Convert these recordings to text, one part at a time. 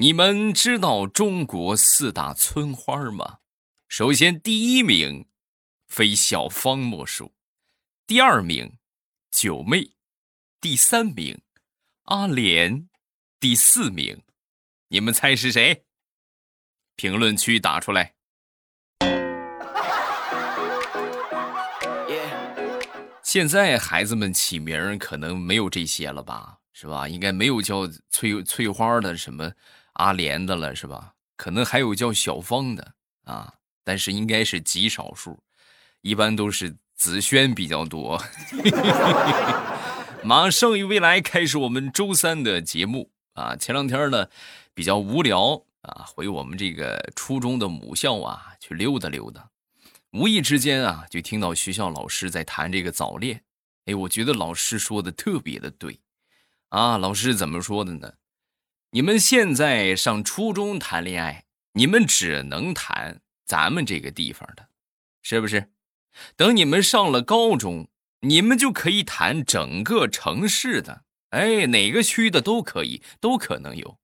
你们知道中国四大村花吗？首先，第一名非小芳莫属，第二名九妹，第三名阿莲，第四名，你们猜是谁？评论区打出来。现在孩子们起名可能没有这些了吧，是吧？应该没有叫翠翠花的、什么阿莲的了，是吧？可能还有叫小芳的啊，但是应该是极少数，一般都是紫萱比较多。马上与未来开始我们周三的节目啊！前两天呢比较无聊啊，回我们这个初中的母校啊去溜达溜达。无意之间啊，就听到学校老师在谈这个早恋。哎，我觉得老师说的特别的对，啊，老师怎么说的呢？你们现在上初中谈恋爱，你们只能谈咱们这个地方的，是不是？等你们上了高中，你们就可以谈整个城市的，哎，哪个区的都可以，都可能有。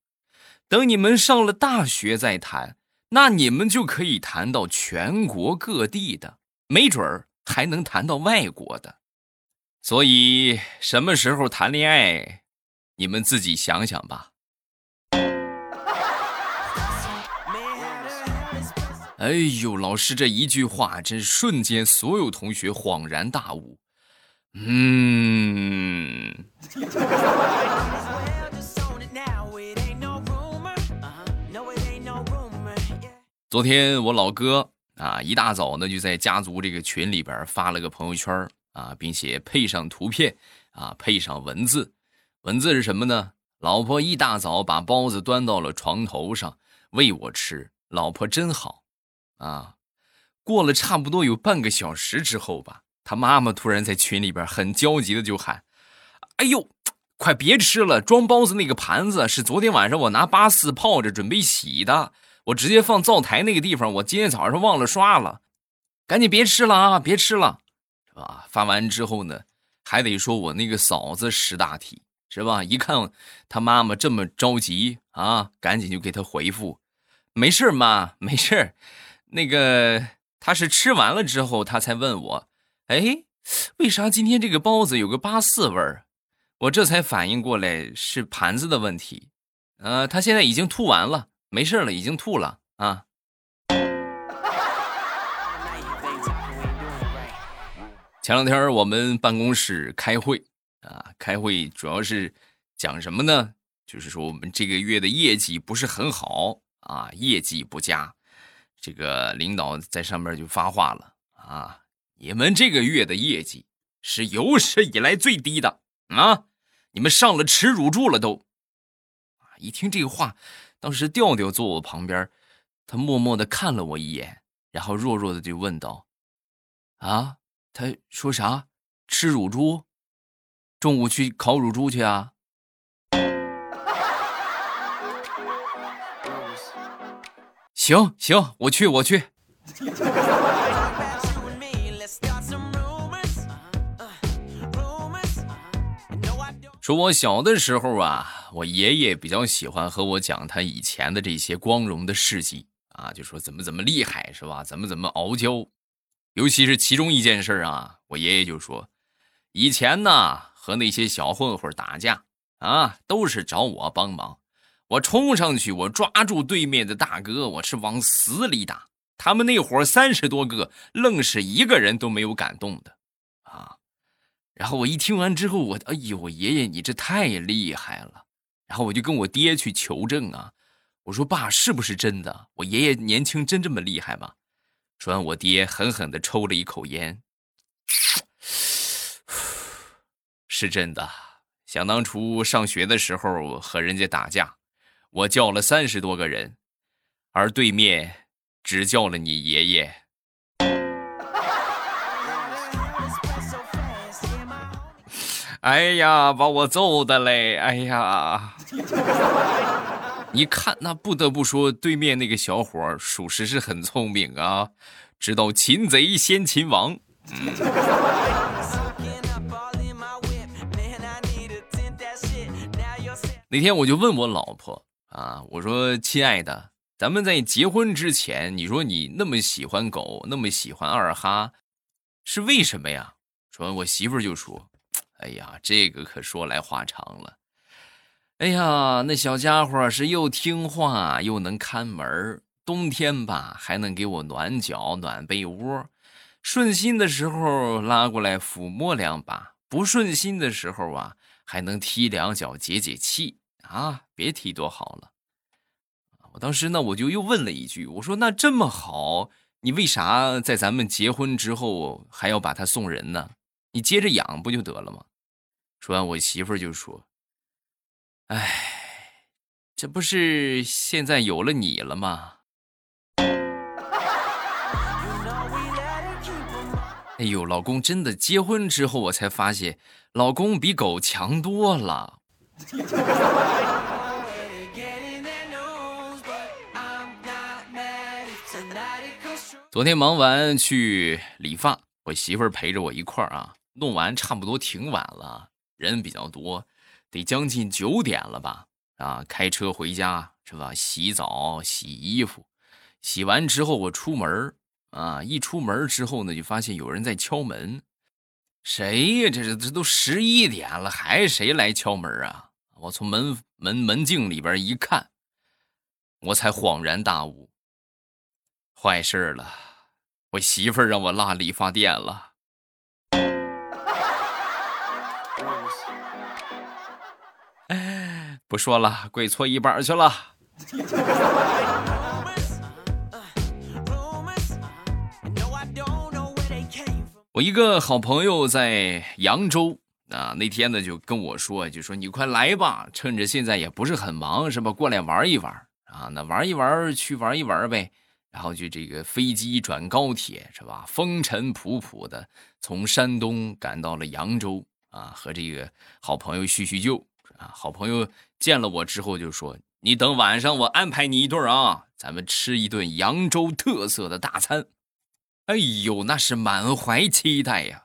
等你们上了大学再谈。那你们就可以谈到全国各地的，没准儿还能谈到外国的。所以什么时候谈恋爱，你们自己想想吧。哎呦，老师这一句话，真瞬间所有同学恍然大悟。嗯。昨天我老哥啊，一大早呢就在家族这个群里边发了个朋友圈啊，并且配上图片啊，配上文字。文字是什么呢？老婆一大早把包子端到了床头上喂我吃，老婆真好啊。过了差不多有半个小时之后吧，他妈妈突然在群里边很焦急的就喊：“哎呦，快别吃了！装包子那个盘子是昨天晚上我拿八四泡着准备洗的。”我直接放灶台那个地方，我今天早上忘了刷了，赶紧别吃了啊，别吃了，是吧？发完之后呢，还得说我那个嫂子识大体，是吧？一看他妈妈这么着急啊，赶紧就给他回复，没事妈，没事那个他是吃完了之后，他才问我，哎，为啥今天这个包子有个八四味儿？我这才反应过来是盘子的问题，呃，他现在已经吐完了。没事了，已经吐了啊！前两天我们办公室开会啊，开会主要是讲什么呢？就是说我们这个月的业绩不是很好啊，业绩不佳。这个领导在上面就发话了啊，你们这个月的业绩是有史以来最低的啊！你们上了耻辱柱了都！一听这个话。当时调调坐我旁边，他默默的看了我一眼，然后弱弱的就问道：“啊，他说啥？吃乳猪？中午去烤乳猪去啊？”行行，我去我去。说我小的时候啊，我爷爷比较喜欢和我讲他以前的这些光荣的事迹啊，就说怎么怎么厉害是吧？怎么怎么傲娇，尤其是其中一件事啊，我爷爷就说，以前呢和那些小混混打架啊，都是找我帮忙，我冲上去，我抓住对面的大哥，我是往死里打，他们那伙三十多个，愣是一个人都没有敢动的。啊然后我一听完之后，我哎呦，我爷爷你这太厉害了！然后我就跟我爹去求证啊，我说爸是不是真的？我爷爷年轻真这么厉害吗？说完，我爹狠狠的抽了一口烟，是真的。想当初上学的时候和人家打架，我叫了三十多个人，而对面只叫了你爷爷。哎呀，把我揍的嘞！哎呀，你看，那不得不说，对面那个小伙属实是很聪明啊，知道擒贼先擒王。那天我就问我老婆啊，我说亲爱的，咱们在结婚之前，你说你那么喜欢狗，那么喜欢二哈，是为什么呀？说完，我媳妇就说：“哎呀，这个可说来话长了。哎呀，那小家伙是又听话又能看门冬天吧还能给我暖脚、暖被窝，顺心的时候拉过来抚摸两把，不顺心的时候啊还能踢两脚解解气。”啊，别提多好了！我当时呢，我就又问了一句，我说：“那这么好，你为啥在咱们结婚之后还要把它送人呢？你接着养不就得了吗？”说完，我媳妇就说：“哎，这不是现在有了你了吗？”哎呦，老公真的结婚之后，我才发现，老公比狗强多了。昨天忙完去理发，我媳妇儿陪着我一块儿啊，弄完差不多挺晚了，人比较多，得将近九点了吧？啊，开车回家是吧？洗澡、洗衣服，洗完之后我出门啊，一出门之后呢，就发现有人在敲门。谁呀？这是这都十一点了，还谁来敲门啊？我从门门门镜里边一看，我才恍然大悟，坏事了！我媳妇让我落理发店了。不说了，跪搓衣板去了。我一个好朋友在扬州啊，那天呢就跟我说，就说你快来吧，趁着现在也不是很忙，是吧？过来玩一玩啊，那玩一玩去玩一玩呗。然后就这个飞机转高铁是吧？风尘仆仆的从山东赶到了扬州啊，和这个好朋友叙叙旧啊。好朋友见了我之后就说：“你等晚上我安排你一顿啊，咱们吃一顿扬州特色的大餐。”哎呦，那是满怀期待呀！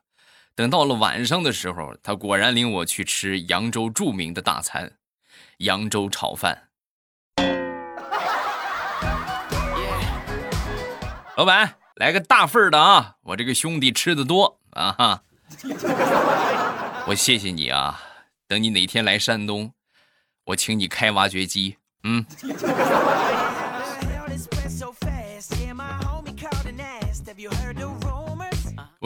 等到了晚上的时候，他果然领我去吃扬州著名的大餐——扬州炒饭。老板，来个大份的啊！我这个兄弟吃的多啊哈！我谢谢你啊！等你哪天来山东，我请你开挖掘机。嗯。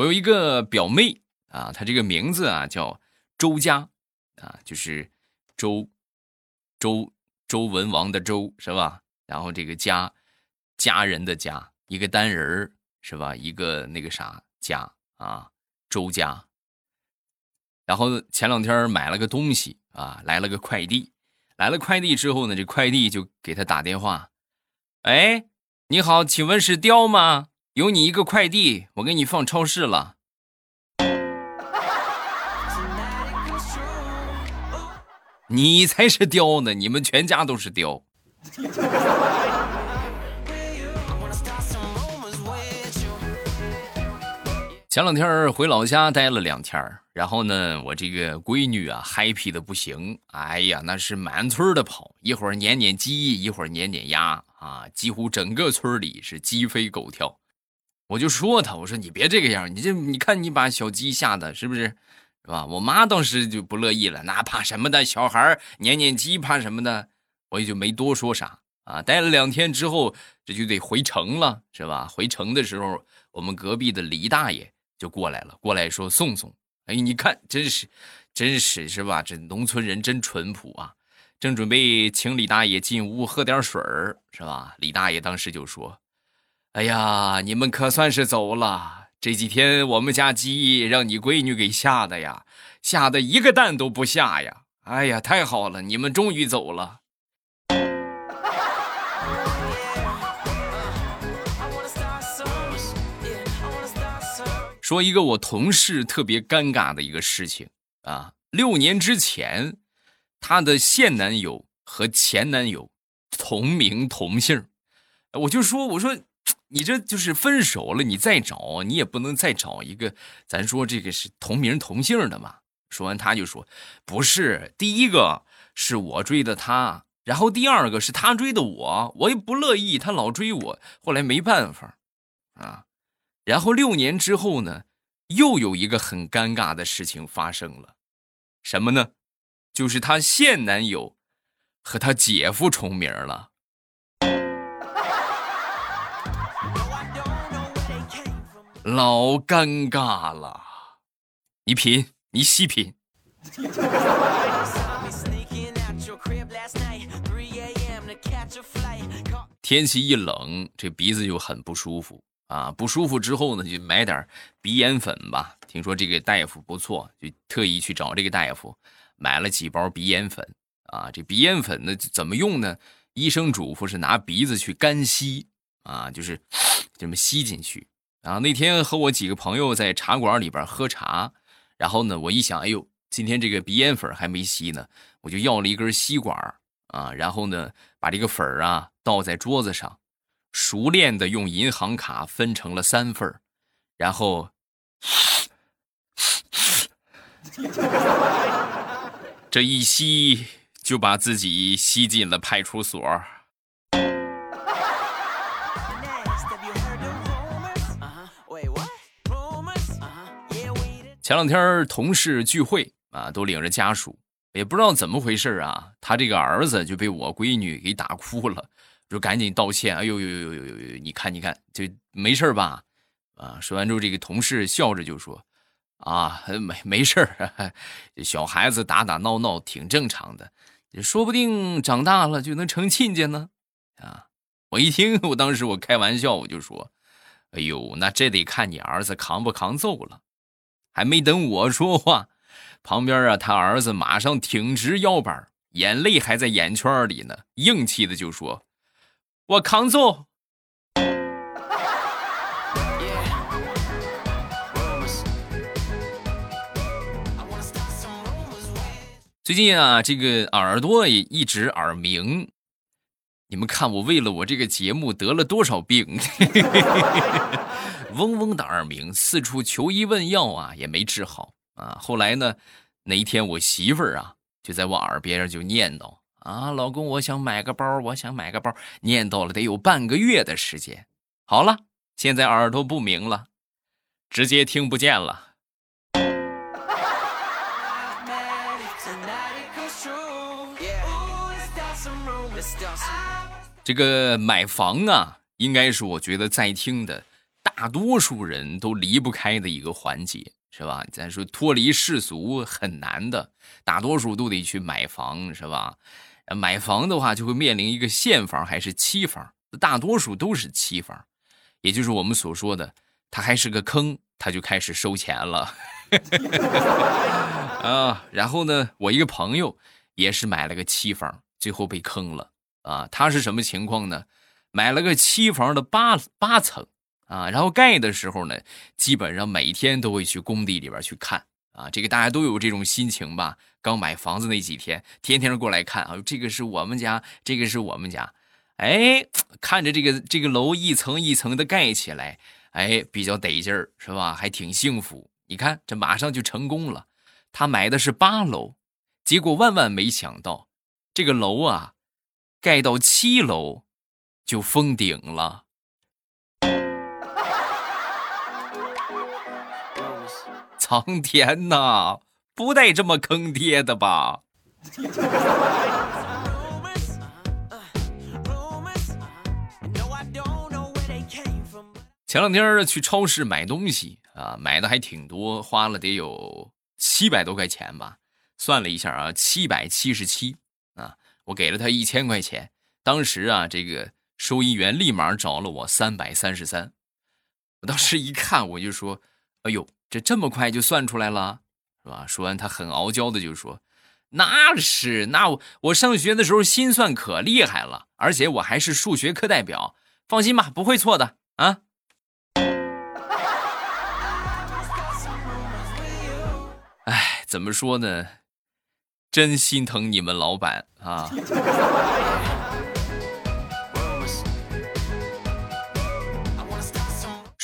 有一个表妹啊，她这个名字啊叫周家，啊，就是周周周文王的周是吧？然后这个家家人的家，一个单人是吧？一个那个啥家啊，周家。然后前两天买了个东西啊，来了个快递，来了快递之后呢，这快递就给他打电话，哎，你好，请问是雕吗？有你一个快递，我给你放超市了。你才是雕呢，你们全家都是雕。前两天回老家待了两天，然后呢，我这个闺女啊，happy 的不行，哎呀，那是满村的跑，一会儿撵撵鸡，一会儿撵撵鸭啊，几乎整个村里是鸡飞狗跳。我就说他，我说你别这个样，你这你看你把小鸡吓的，是不是？是吧？我妈当时就不乐意了，那怕什么的？小孩撵撵鸡怕什么的？我也就没多说啥啊。待了两天之后，这就得回城了，是吧？回城的时候，我们隔壁的李大爷就过来了，过来说送送。哎，你看，真是，真是是吧？这农村人真淳朴啊！正准备请李大爷进屋喝点水儿，是吧？李大爷当时就说。哎呀，你们可算是走了！这几天我们家鸡让你闺女给吓的呀，吓得一个蛋都不下呀！哎呀，太好了，你们终于走了。说一个我同事特别尴尬的一个事情啊，六年之前，她的现男友和前男友同名同姓，我就说，我说。你这就是分手了，你再找你也不能再找一个，咱说这个是同名同姓的嘛？说完他就说，不是，第一个是我追的他然后第二个是他追的我，我也不乐意，他老追我，后来没办法，啊，然后六年之后呢，又有一个很尴尬的事情发生了，什么呢？就是她现男友和她姐夫重名了，老尴尬了，你品，你细品。天气一冷，这鼻子就很不舒服啊！不舒服之后呢，就买点鼻炎粉吧。听说这个大夫不错，就特意去找这个大夫买了几包鼻炎粉啊。这鼻炎粉呢怎么用呢？医生嘱咐是拿鼻子去干吸啊，就是 这么吸进去啊。那天和我几个朋友在茶馆里边喝茶，然后呢，我一想，哎呦，今天这个鼻烟粉还没吸呢，我就要了一根吸管啊，然后呢，把这个粉儿啊。倒在桌子上，熟练的用银行卡分成了三份然后这一吸就把自己吸进了派出所。前两天同事聚会啊，都领着家属，也不知道怎么回事啊，他这个儿子就被我闺女给打哭了。就赶紧道歉，哎呦呦呦呦呦呦！你看你看，就没事吧？啊！说完之后，这个同事笑着就说：“啊，没没事 小孩子打打闹闹挺正常的，说不定长大了就能成亲家呢。”啊！我一听，我当时我开玩笑，我就说：“哎呦，那这得看你儿子扛不扛揍了。”还没等我说话，旁边啊，他儿子马上挺直腰板，眼泪还在眼圈里呢，硬气的就说。我扛揍。最近啊，这个耳朵也一直耳鸣。你们看，我为了我这个节目得了多少病，嗡嗡的耳鸣，四处求医问药啊，也没治好啊。后来呢，那一天我媳妇儿啊，就在我耳边上就念叨。啊，老公，我想买个包，我想买个包，念叨了得有半个月的时间。好了，现在耳朵不鸣了，直接听不见了。这个买房啊，应该是我觉得在听的大多数人都离不开的一个环节，是吧？咱说脱离世俗很难的，大多数都得去买房，是吧？买房的话，就会面临一个现房还是期房，大多数都是期房，也就是我们所说的，它还是个坑，他就开始收钱了。啊，然后呢，我一个朋友也是买了个期房，最后被坑了。啊，他是什么情况呢？买了个期房的八八层啊，然后盖的时候呢，基本上每天都会去工地里边去看。啊，这个大家都有这种心情吧？刚买房子那几天，天天过来看啊，这个是我们家，这个是我们家，哎，看着这个这个楼一层一层的盖起来，哎，比较得劲儿，是吧？还挺幸福。你看，这马上就成功了。他买的是八楼，结果万万没想到，这个楼啊，盖到七楼就封顶了。苍天呐，不带这么坑爹的吧？前两天去超市买东西啊，买的还挺多，花了得有七百多块钱吧。算了一下啊，七百七十七啊，我给了他一千块钱。当时啊，这个收银员立马找了我三百三十三。我当时一看，我就说：“哎呦。”这这么快就算出来了，是吧？说完，他很傲娇的就说：“那是，那我我上学的时候心算可厉害了，而且我还是数学课代表，放心吧，不会错的啊。”哎，怎么说呢？真心疼你们老板啊！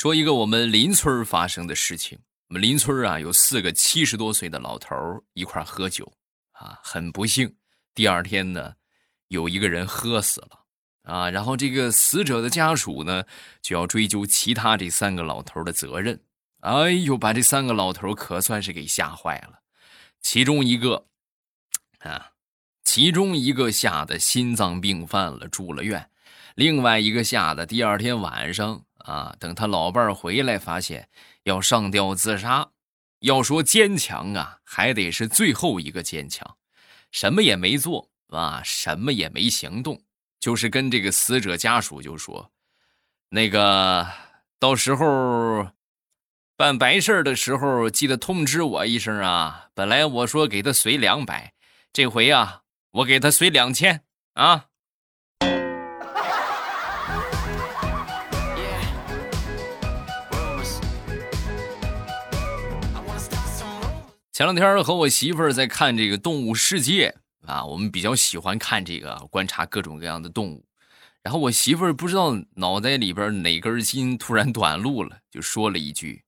说一个我们邻村发生的事情。我们邻村啊，有四个七十多岁的老头一块喝酒，啊，很不幸，第二天呢，有一个人喝死了啊，然后这个死者的家属呢就要追究其他这三个老头的责任。哎呦，把这三个老头可算是给吓坏了。其中一个啊，其中一个吓得心脏病犯了，住了院；另外一个吓得第二天晚上啊，等他老伴儿回来，发现要上吊自杀。要说坚强啊，还得是最后一个坚强，什么也没做啊，什么也没行动，就是跟这个死者家属就说：“那个到时候办白事的时候，记得通知我一声啊。本来我说给他随两百，这回啊，我给他随两千啊。”前两天和我媳妇儿在看这个《动物世界》啊，我们比较喜欢看这个，观察各种各样的动物。然后我媳妇儿不知道脑袋里边哪根筋突然短路了，就说了一句：“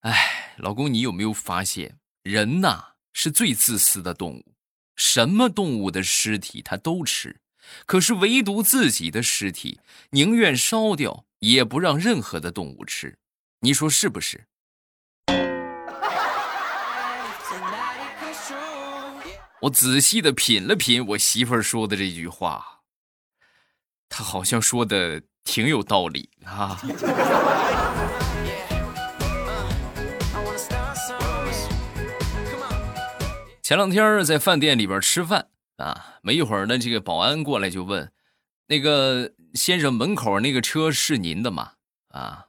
哎，老公，你有没有发现，人呐是最自私的动物，什么动物的尸体他都吃，可是唯独自己的尸体宁愿烧掉，也不让任何的动物吃。你说是不是？”我仔细的品了品我媳妇儿说的这句话，她好像说的挺有道理啊。前两天在饭店里边吃饭啊，没一会儿呢，这个保安过来就问：“那个先生，门口那个车是您的吗？”啊，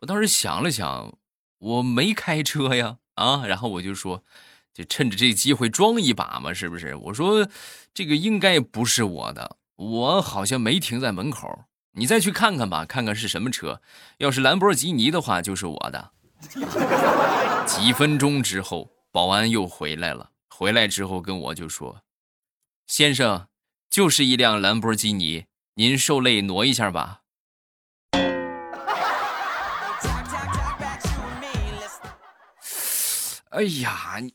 我当时想了想，我没开车呀，啊，然后我就说。就趁着这机会装一把嘛，是不是？我说，这个应该不是我的，我好像没停在门口。你再去看看吧，看看是什么车。要是兰博基尼的话，就是我的。几分钟之后，保安又回来了。回来之后跟我就说：“先生，就是一辆兰博基尼，您受累挪一下吧。”哎呀，你。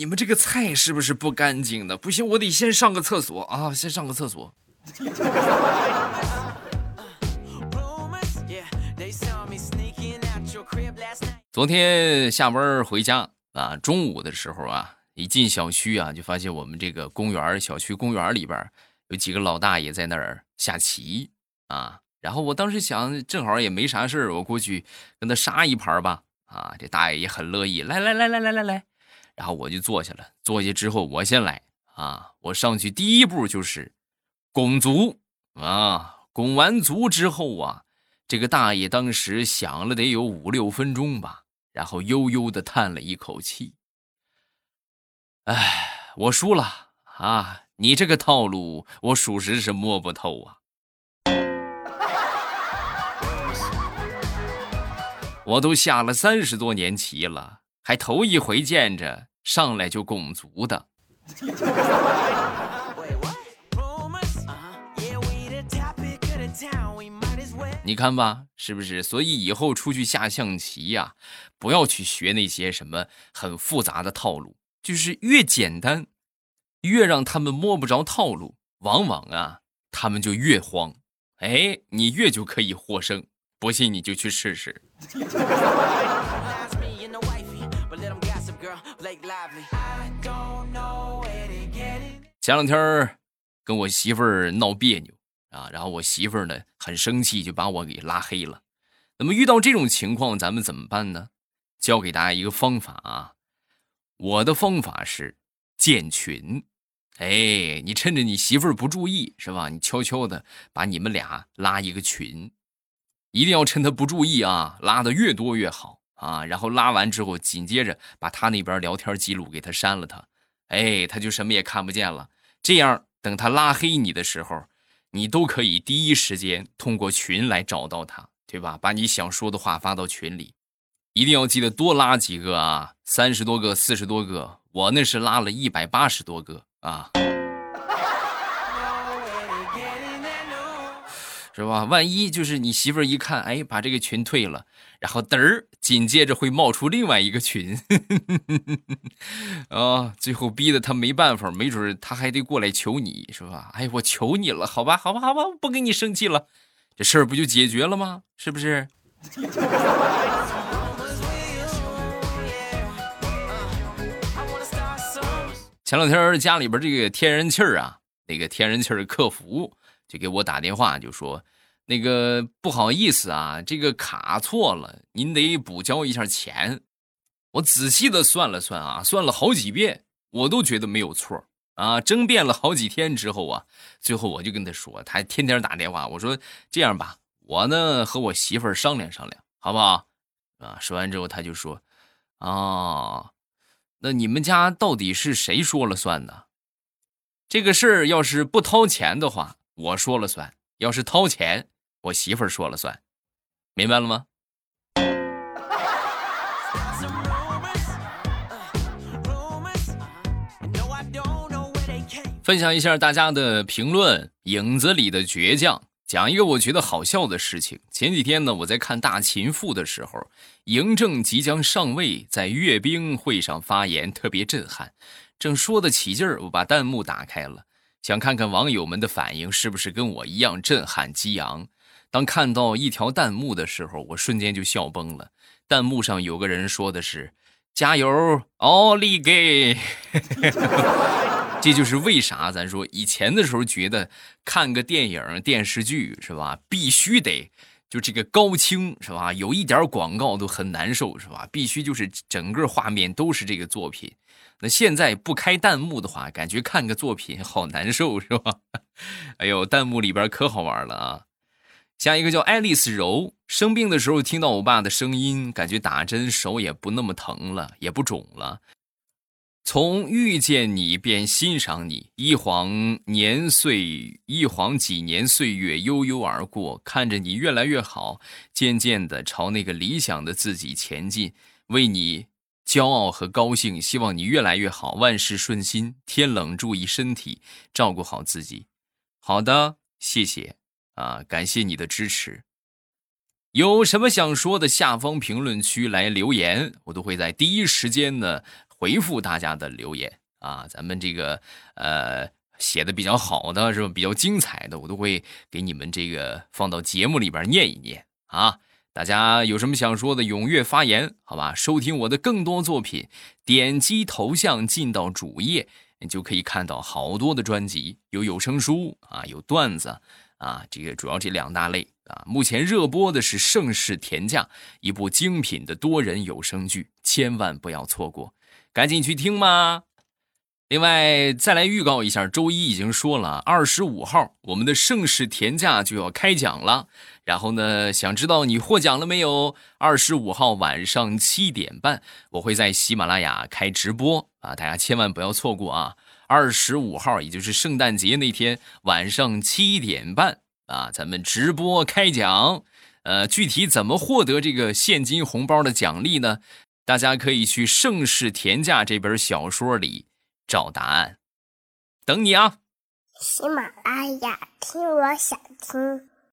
你们这个菜是不是不干净的？不行，我得先上个厕所啊！先上个厕所。昨天下班回家啊，中午的时候啊，一进小区啊，就发现我们这个公园小区公园里边有几个老大爷在那儿下棋啊。然后我当时想，正好也没啥事我过去跟他杀一盘吧。啊，这大爷也很乐意，来来来来来来来。然后我就坐下了，坐下之后我先来啊！我上去第一步就是拱卒啊！拱完卒之后啊，这个大爷当时想了得有五六分钟吧，然后悠悠的叹了一口气：“哎，我输了啊！你这个套路，我属实是摸不透啊！我都下了三十多年棋了，还头一回见着。”上来就拱足的，你看吧，是不是？所以以后出去下象棋呀，不要去学那些什么很复杂的套路，就是越简单，越让他们摸不着套路，往往啊，他们就越慌。哎，你越就可以获胜，不信你就去试试。前两天跟我媳妇儿闹别扭啊，然后我媳妇儿呢很生气，就把我给拉黑了。那么遇到这种情况，咱们怎么办呢？教给大家一个方法啊，我的方法是建群。哎，你趁着你媳妇儿不注意是吧？你悄悄的把你们俩拉一个群，一定要趁她不注意啊，拉的越多越好。啊，然后拉完之后，紧接着把他那边聊天记录给他删了，他，哎，他就什么也看不见了。这样，等他拉黑你的时候，你都可以第一时间通过群来找到他，对吧？把你想说的话发到群里，一定要记得多拉几个啊，三十多个、四十多个，我那是拉了一百八十多个啊。是吧？万一就是你媳妇儿一看，哎，把这个群退了，然后嘚儿，紧接着会冒出另外一个群，啊，最后逼得他没办法，没准他还得过来求你，是吧？哎，我求你了，好吧，好吧，好吧，不跟你生气了，这事儿不就解决了吗？是不是？前两天家里边这个天然气儿啊，那个天然气儿客服就给我打电话，就说那个不好意思啊，这个卡错了，您得补交一下钱。我仔细的算了算啊，算了好几遍，我都觉得没有错啊。争辩了好几天之后啊，最后我就跟他说，他天天打电话，我说这样吧，我呢和我媳妇儿商量商量，好不好？啊，说完之后他就说，啊。那你们家到底是谁说了算呢？这个事儿要是不掏钱的话，我说了算；要是掏钱，我媳妇儿说了算。明白了吗？分享一下大家的评论：影子里的倔强。讲一个我觉得好笑的事情。前几天呢，我在看《大秦赋》的时候，嬴政即将上位，在阅兵会上发言，特别震撼。正说得起劲儿，我把弹幕打开了，想看看网友们的反应是不是跟我一样震撼激昂。当看到一条弹幕的时候，我瞬间就笑崩了。弹幕上有个人说的是：“加油，奥利给！” 这就是为啥咱说以前的时候觉得看个电影电视剧是吧，必须得就这个高清是吧，有一点广告都很难受是吧？必须就是整个画面都是这个作品。那现在不开弹幕的话，感觉看个作品好难受是吧？哎呦，弹幕里边可好玩了啊！下一个叫爱丽丝柔，生病的时候听到我爸的声音，感觉打针手也不那么疼了，也不肿了。从遇见你便欣赏你，一晃年岁，一晃几年岁月悠悠而过，看着你越来越好，渐渐的朝那个理想的自己前进，为你骄傲和高兴，希望你越来越好，万事顺心。天冷注意身体，照顾好自己。好的，谢谢啊，感谢你的支持。有什么想说的，下方评论区来留言，我都会在第一时间呢。回复大家的留言啊，咱们这个呃写的比较好的是吧？比较精彩的，我都会给你们这个放到节目里边念一念啊。大家有什么想说的，踊跃发言，好吧？收听我的更多作品，点击头像进到主页，你就可以看到好多的专辑，有有声书啊，有段子啊，这个主要这两大类啊。目前热播的是《盛世田价》，一部精品的多人有声剧，千万不要错过。赶紧去听嘛！另外，再来预告一下，周一已经说了，二十五号我们的盛世田价就要开奖了。然后呢，想知道你获奖了没有？二十五号晚上七点半，我会在喜马拉雅开直播啊，大家千万不要错过啊！二十五号，也就是圣诞节那天晚上七点半啊，咱们直播开奖。呃，具体怎么获得这个现金红包的奖励呢？大家可以去《盛世田价》这本小说里找答案，等你啊！喜马拉雅听，我想听。